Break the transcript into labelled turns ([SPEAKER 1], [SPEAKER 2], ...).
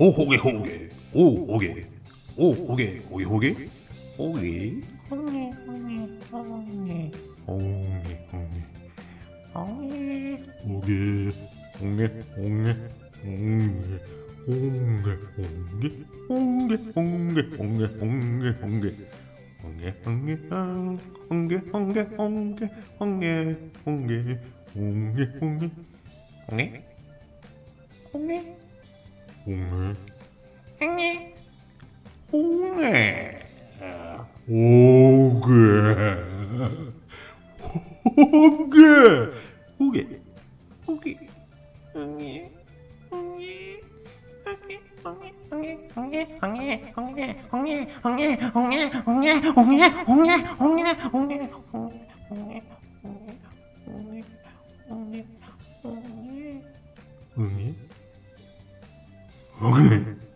[SPEAKER 1] 오 호게 호게 오 호게 오 호게 호게 호게 호게
[SPEAKER 2] 홍해
[SPEAKER 1] 홍게 홍게
[SPEAKER 2] 홍해
[SPEAKER 1] 호게 홍게 홍게 홍게 홍게 홍게 홍게 홍게 홍게 홍게 홍게 홍게 홍게 아, 홍게 홍게 홍게 홍게 홍게 홍게 홍게
[SPEAKER 2] 홍해
[SPEAKER 1] 오메
[SPEAKER 2] 행님
[SPEAKER 1] 오메 오게 오게 오게 오게
[SPEAKER 2] 응이 응이 응이
[SPEAKER 1] 응이 Ok.